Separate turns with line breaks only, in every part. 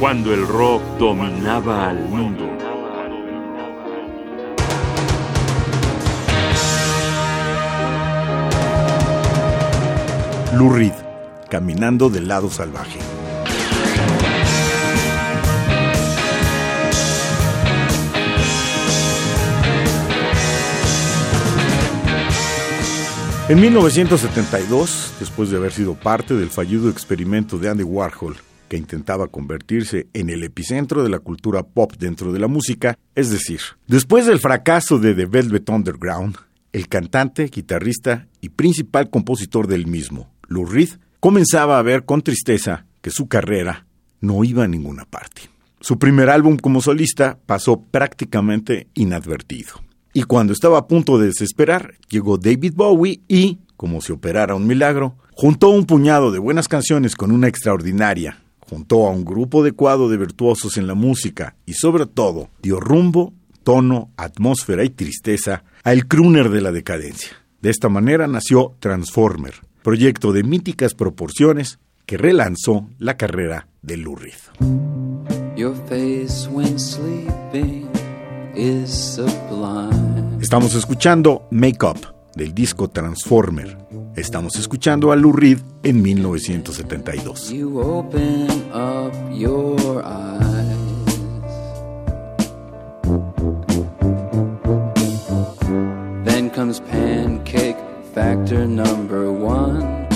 cuando el rock dominaba al mundo.
Lou Reed, caminando del lado salvaje. En 1972, después de haber sido parte del fallido experimento de Andy Warhol, que intentaba convertirse en el epicentro de la cultura pop dentro de la música, es decir, después del fracaso de The Velvet Underground, el cantante, guitarrista y principal compositor del mismo, Lou Reed, comenzaba a ver con tristeza que su carrera no iba a ninguna parte. Su primer álbum como solista pasó prácticamente inadvertido. Y cuando estaba a punto de desesperar, llegó David Bowie y, como si operara un milagro, juntó un puñado de buenas canciones con una extraordinaria, juntó a un grupo adecuado de virtuosos en la música y sobre todo dio rumbo, tono, atmósfera y tristeza al crooner de la decadencia. De esta manera nació Transformer, proyecto de míticas proporciones que relanzó la carrera de Lou Reed. Estamos escuchando Make Up del disco Transformer. Estamos escuchando a Lou Reed en 1972. You up your eyes. Then comes pancake factor number one.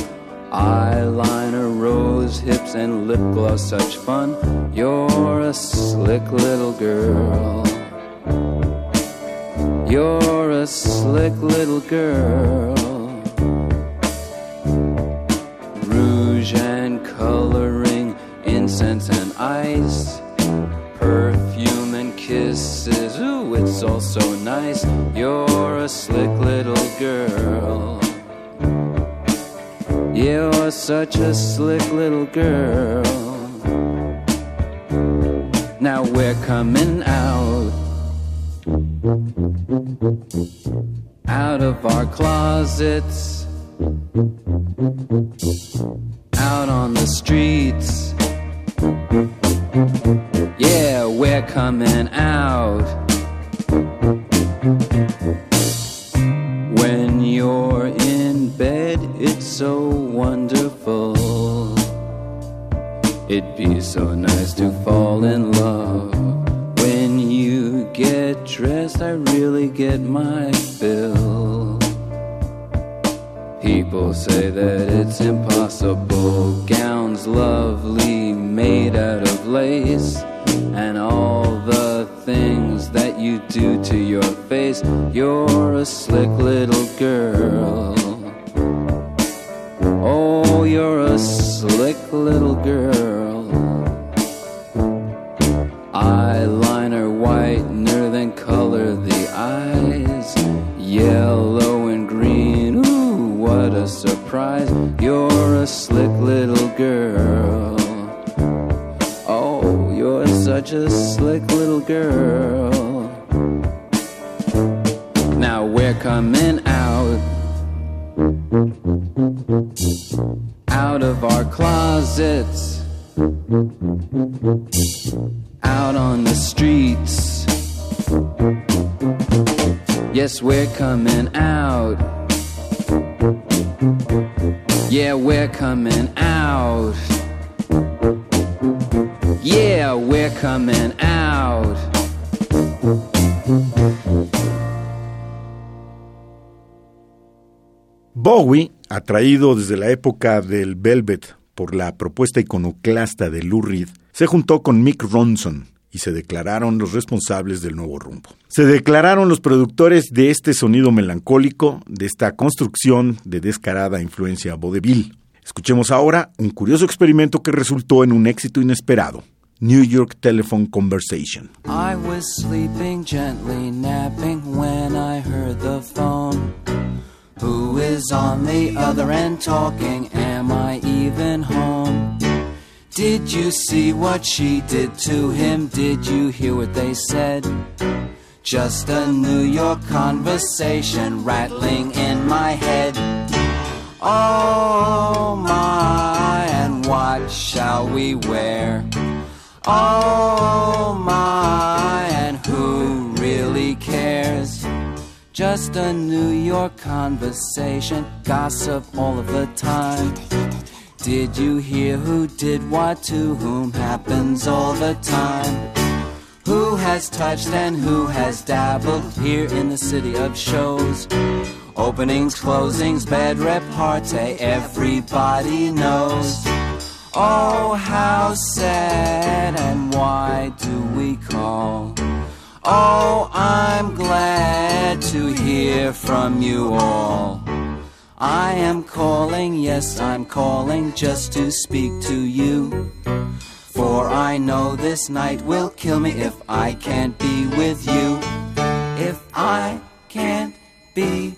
Eyeliner, rose hips, and lip gloss, such fun. You're a slick little girl. You're a slick little girl. Incense and ice, perfume and kisses. Ooh, it's all so nice. You're a slick little girl. You're such a slick little girl. Now we're coming out out of our closets, out on the streets. Yeah, we're coming out. When you're in bed, it's so wonderful. It'd be so nice to fall in love When you get dressed, I really get my fill. People say that it's impossible. Gowns lovely, made out of lace, and all the things that you do to your face. You're a slick little girl. Oh, you're a slick little girl. Such a slick little girl. Now we're coming out. Out of our closets. Out on the streets Yes, we're coming out. Yeah, we're coming out. Yeah, we're coming out. Bowie, atraído desde la época del Velvet por la propuesta iconoclasta de Lou Reed, se juntó con Mick Ronson, y se declararon los responsables del nuevo rumbo. Se declararon los productores de este sonido melancólico, de esta construcción de descarada influencia vodevil. Escuchemos ahora un curioso experimento que resultó en un éxito inesperado. New York Telephone Conversation. I was sleeping gently, napping when I heard the phone. Who is on the other end talking? Am I even home? Did you see what she did to him? Did you hear what they said? Just a New York conversation rattling in my head. Oh my, and what shall we wear? Oh my, and who really cares? Just a New York conversation, gossip all of the time. Did you hear who did what to whom happens all the time? Who has touched and who has dabbled here in the city of shows? Openings, closings, bed repartee, everybody knows. Oh, how sad and why do we call? Oh, I'm glad to hear from you all. I am calling, yes, I'm calling just to speak to you. For I know this night will kill me if I can't be with you. If I can't be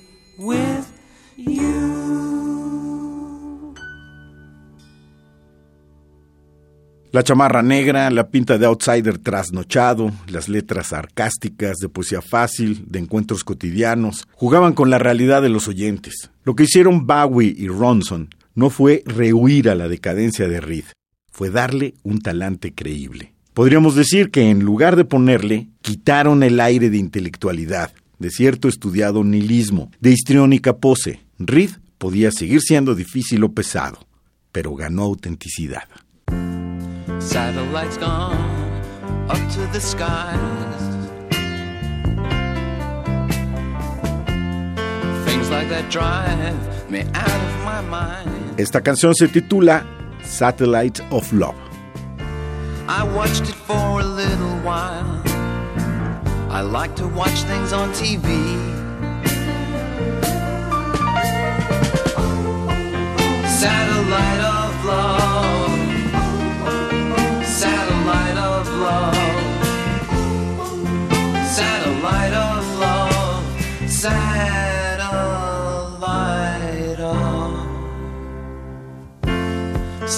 La chamarra negra, la pinta de outsider trasnochado, las letras sarcásticas, de poesía fácil, de encuentros cotidianos, jugaban con la realidad de los oyentes. Lo que hicieron Bowie y Ronson no fue rehuir a la decadencia de Reed, fue darle un talante creíble. Podríamos decir que en lugar de ponerle, quitaron el aire de intelectualidad, de cierto estudiado nihilismo, de histriónica pose. Reed podía seguir siendo difícil o pesado, pero ganó autenticidad.
Satellites gone up to the skies. Things like that drive me out of my mind.
Esta canción se titula Satellite of Love.
I watched it for a little while. I like to watch things on TV. Satellite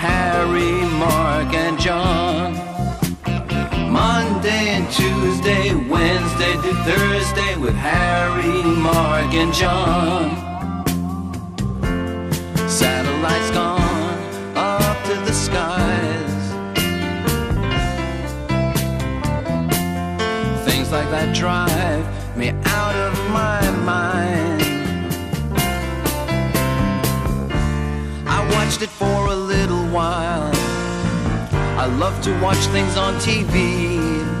Harry, Mark, and John. Monday and Tuesday, Wednesday to Thursday with Harry, Mark, and John. Satellites gone up to the skies. Things like that drive me out of my mind. I watched it for a while. I love to watch things on TV.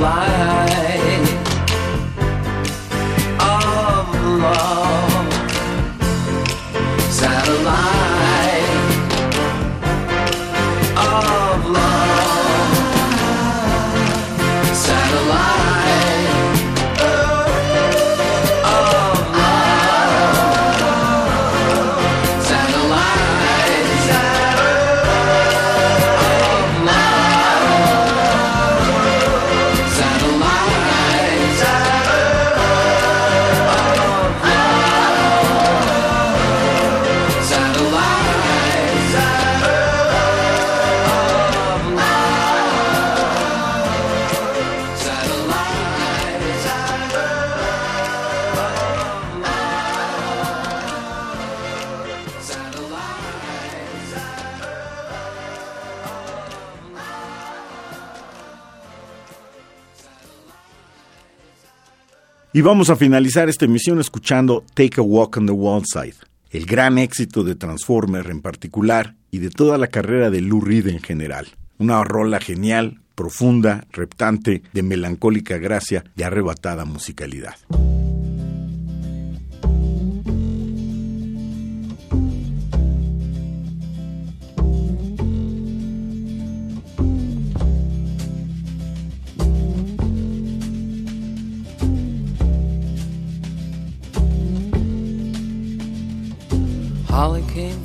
Satellite of love.
Y vamos a finalizar esta emisión escuchando Take a Walk on the Wild Side, el gran éxito de Transformer en particular y de toda la carrera de Lou Reed en general. Una rola genial, profunda, reptante, de melancólica gracia y arrebatada musicalidad.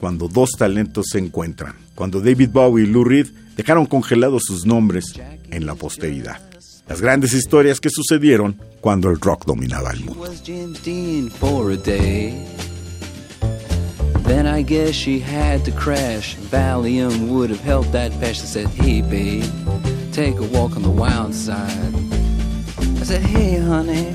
cuando dos talentos se encuentran, cuando David Bowie y Lou Reed dejaron congelados sus nombres en la posteridad. Las grandes historias que sucedieron cuando el rock dominaba el mundo.
Then I guess she had to crash. Valium would have helped that. I said, Hey, babe, take a walk on the wild side. I said, Hey, honey,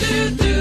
do do.